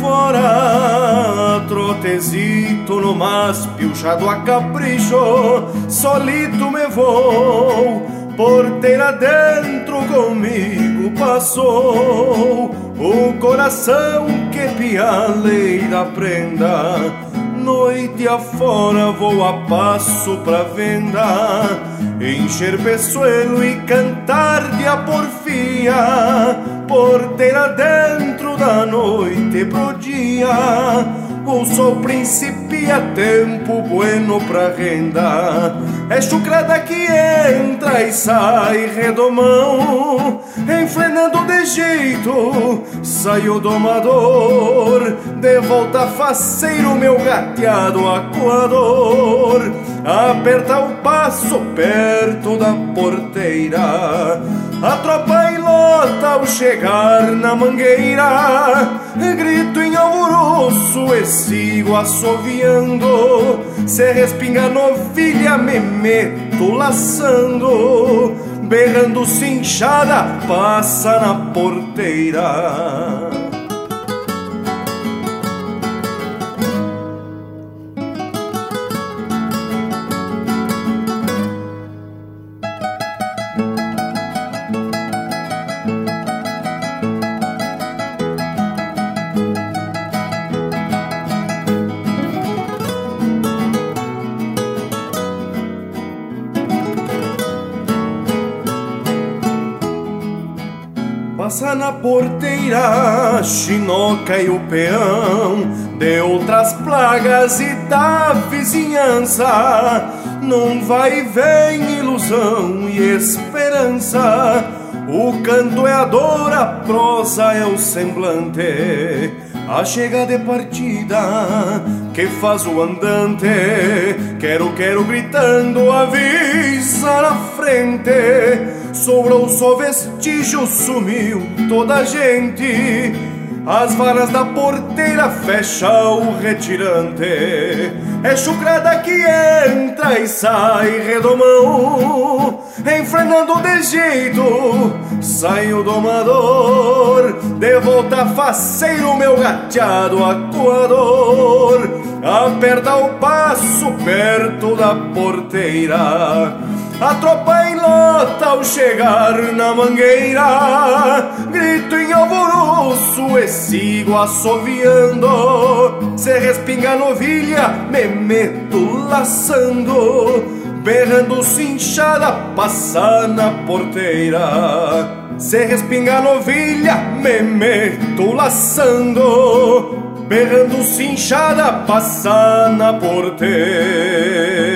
fora, trotezito no mas piochado a capricho, solito me vou, porteira dentro comigo passou, o coração que pialeira prenda, noite afora vou a passo pra venda, encher peçoelo e cantar de a porfia, porteira dentro da noite pro dia. O sol principia tempo bueno pra renda. É chucrada que entra e sai redomão, enfrenando de jeito, sai o domador, de volta faceiro meu gateado acuador, aperta o passo perto da porteira, a tropa ilota ao chegar na mangueira, grito em alvoroço e sigo assoviando, se respinga novilha me meto laçando, berrando cinchada, passa na porteira. Passa na porteira, chinoca e o peão De outras plagas e da vizinhança. Não vai vem ilusão e esperança. O canto é a dor, a prosa é o semblante. A chega de partida que faz o andante. Quero, quero gritando, avisa na frente Sobrou só vestígio, sumiu toda a gente. As varas da porteira fecha o retirante. É chucrada que entra e sai redomão, enfrenando de jeito. Sai o domador, de volta faceiro, meu gateado acuador. Aperta o passo perto da porteira. A tropa em lota ao chegar na mangueira. Grito em alvoroço e sigo assoviando. Se respinga novilha, me meto laçando. Berrando cinchada, passa na porteira. Se respinga novilha, me meto laçando. Berrando cinchada, passa na porteira